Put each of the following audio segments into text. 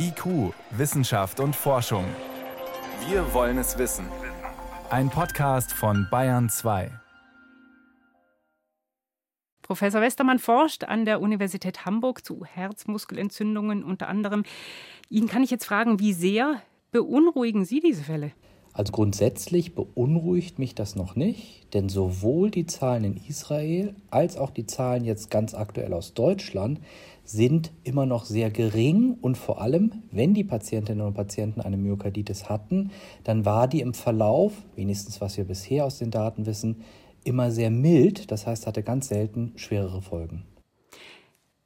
IQ, Wissenschaft und Forschung. Wir wollen es wissen. Ein Podcast von Bayern 2. Professor Westermann forscht an der Universität Hamburg zu Herzmuskelentzündungen unter anderem. Ihn kann ich jetzt fragen, wie sehr beunruhigen Sie diese Fälle? Also grundsätzlich beunruhigt mich das noch nicht, denn sowohl die Zahlen in Israel als auch die Zahlen jetzt ganz aktuell aus Deutschland sind immer noch sehr gering und vor allem, wenn die Patientinnen und Patienten eine Myokarditis hatten, dann war die im Verlauf, wenigstens was wir bisher aus den Daten wissen, immer sehr mild, das heißt hatte ganz selten schwerere Folgen.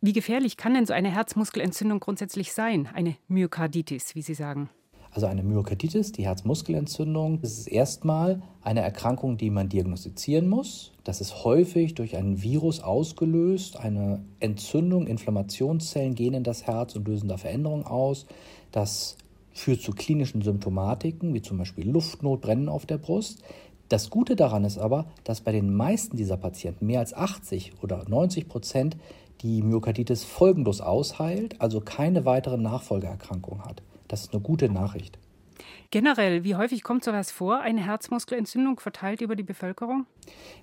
Wie gefährlich kann denn so eine Herzmuskelentzündung grundsätzlich sein, eine Myokarditis, wie Sie sagen? Also eine Myokarditis, die Herzmuskelentzündung, das ist erstmal eine Erkrankung, die man diagnostizieren muss. Das ist häufig durch ein Virus ausgelöst. Eine Entzündung, Inflammationszellen gehen in das Herz und lösen da Veränderungen aus. Das führt zu klinischen Symptomatiken, wie zum Beispiel Luftnot, Brennen auf der Brust. Das Gute daran ist aber, dass bei den meisten dieser Patienten, mehr als 80 oder 90 Prozent, die Myokarditis folgenlos ausheilt, also keine weiteren Nachfolgeerkrankungen hat. Das ist eine gute Nachricht. Generell, wie häufig kommt sowas vor, eine Herzmuskelentzündung verteilt über die Bevölkerung?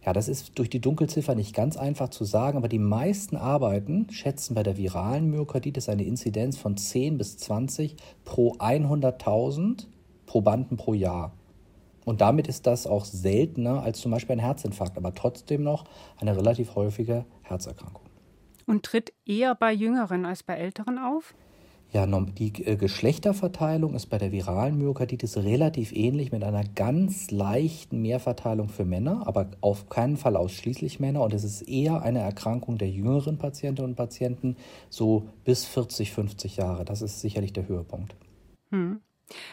Ja, das ist durch die Dunkelziffer nicht ganz einfach zu sagen, aber die meisten Arbeiten schätzen bei der viralen Myokarditis eine Inzidenz von 10 bis 20 pro 100.000 Probanden pro Jahr. Und damit ist das auch seltener als zum Beispiel ein Herzinfarkt, aber trotzdem noch eine relativ häufige Herzerkrankung. Und tritt eher bei Jüngeren als bei Älteren auf? Ja, die äh, Geschlechterverteilung ist bei der viralen Myokarditis relativ ähnlich mit einer ganz leichten Mehrverteilung für Männer, aber auf keinen Fall ausschließlich Männer. Und es ist eher eine Erkrankung der jüngeren Patientinnen und Patienten, so bis 40, 50 Jahre. Das ist sicherlich der Höhepunkt. Hm.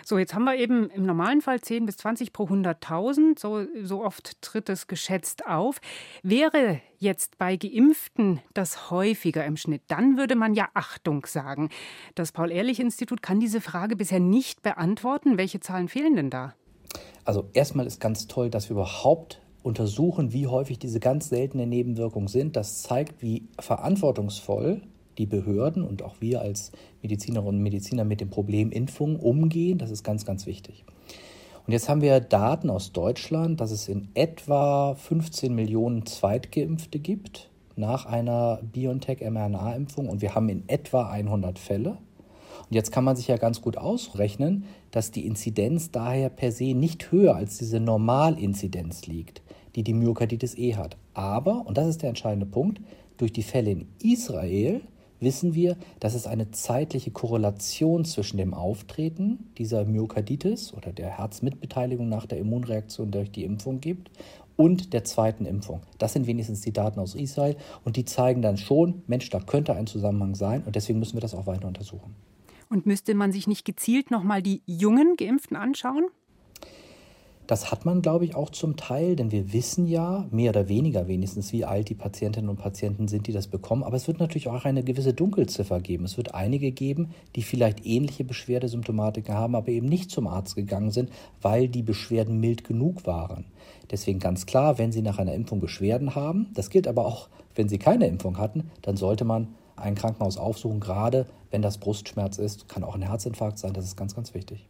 So, jetzt haben wir eben im normalen Fall 10 bis 20 pro 100.000. So, so oft tritt es geschätzt auf. Wäre jetzt bei Geimpften das häufiger im Schnitt, dann würde man ja Achtung sagen. Das Paul-Ehrlich-Institut kann diese Frage bisher nicht beantworten. Welche Zahlen fehlen denn da? Also erstmal ist ganz toll, dass wir überhaupt untersuchen, wie häufig diese ganz seltenen Nebenwirkungen sind. Das zeigt, wie verantwortungsvoll die Behörden und auch wir als Medizinerinnen und Mediziner mit dem Problem Impfung umgehen. Das ist ganz, ganz wichtig. Und jetzt haben wir Daten aus Deutschland, dass es in etwa 15 Millionen Zweitgeimpfte gibt nach einer BioNTech-mRNA-Impfung und wir haben in etwa 100 Fälle. Und jetzt kann man sich ja ganz gut ausrechnen, dass die Inzidenz daher per se nicht höher als diese Normalinzidenz liegt, die die Myokarditis E hat. Aber, und das ist der entscheidende Punkt, durch die Fälle in Israel wissen wir, dass es eine zeitliche Korrelation zwischen dem Auftreten dieser Myokarditis oder der Herzmitbeteiligung nach der Immunreaktion durch die Impfung gibt und der zweiten Impfung. Das sind wenigstens die Daten aus Israel und die zeigen dann schon, Mensch, da könnte ein Zusammenhang sein und deswegen müssen wir das auch weiter untersuchen. Und müsste man sich nicht gezielt nochmal die jungen Geimpften anschauen? Das hat man, glaube ich, auch zum Teil, denn wir wissen ja, mehr oder weniger wenigstens, wie alt die Patientinnen und Patienten sind, die das bekommen. Aber es wird natürlich auch eine gewisse Dunkelziffer geben. Es wird einige geben, die vielleicht ähnliche Beschwerdesymptomatiken haben, aber eben nicht zum Arzt gegangen sind, weil die Beschwerden mild genug waren. Deswegen ganz klar, wenn Sie nach einer Impfung Beschwerden haben, das gilt aber auch, wenn Sie keine Impfung hatten, dann sollte man ein Krankenhaus aufsuchen, gerade wenn das Brustschmerz ist, kann auch ein Herzinfarkt sein, das ist ganz, ganz wichtig.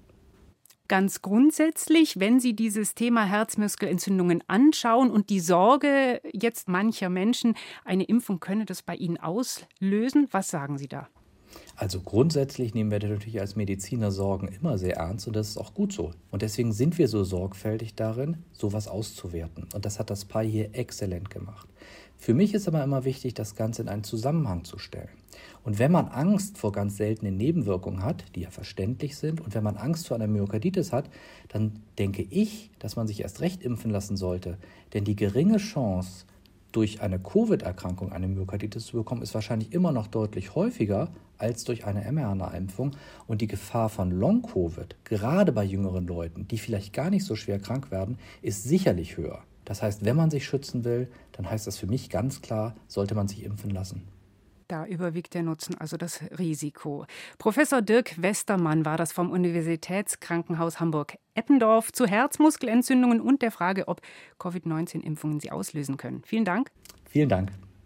Ganz grundsätzlich, wenn Sie dieses Thema Herzmuskelentzündungen anschauen und die Sorge jetzt mancher Menschen, eine Impfung könne das bei Ihnen auslösen, was sagen Sie da? Also grundsätzlich nehmen wir natürlich als Mediziner Sorgen immer sehr ernst und das ist auch gut so. Und deswegen sind wir so sorgfältig darin, sowas auszuwerten. Und das hat das Paar hier exzellent gemacht. Für mich ist aber immer wichtig, das Ganze in einen Zusammenhang zu stellen. Und wenn man Angst vor ganz seltenen Nebenwirkungen hat, die ja verständlich sind, und wenn man Angst vor einer Myokarditis hat, dann denke ich, dass man sich erst recht impfen lassen sollte. Denn die geringe Chance, durch eine Covid-Erkrankung eine Myokarditis zu bekommen, ist wahrscheinlich immer noch deutlich häufiger als durch eine mRNA-Impfung. Und die Gefahr von Long-Covid, gerade bei jüngeren Leuten, die vielleicht gar nicht so schwer krank werden, ist sicherlich höher. Das heißt, wenn man sich schützen will, dann heißt das für mich ganz klar, sollte man sich impfen lassen. Da überwiegt der Nutzen, also das Risiko. Professor Dirk Westermann war das vom Universitätskrankenhaus Hamburg-Eppendorf zu Herzmuskelentzündungen und der Frage, ob Covid-19-Impfungen sie auslösen können. Vielen Dank. Vielen Dank.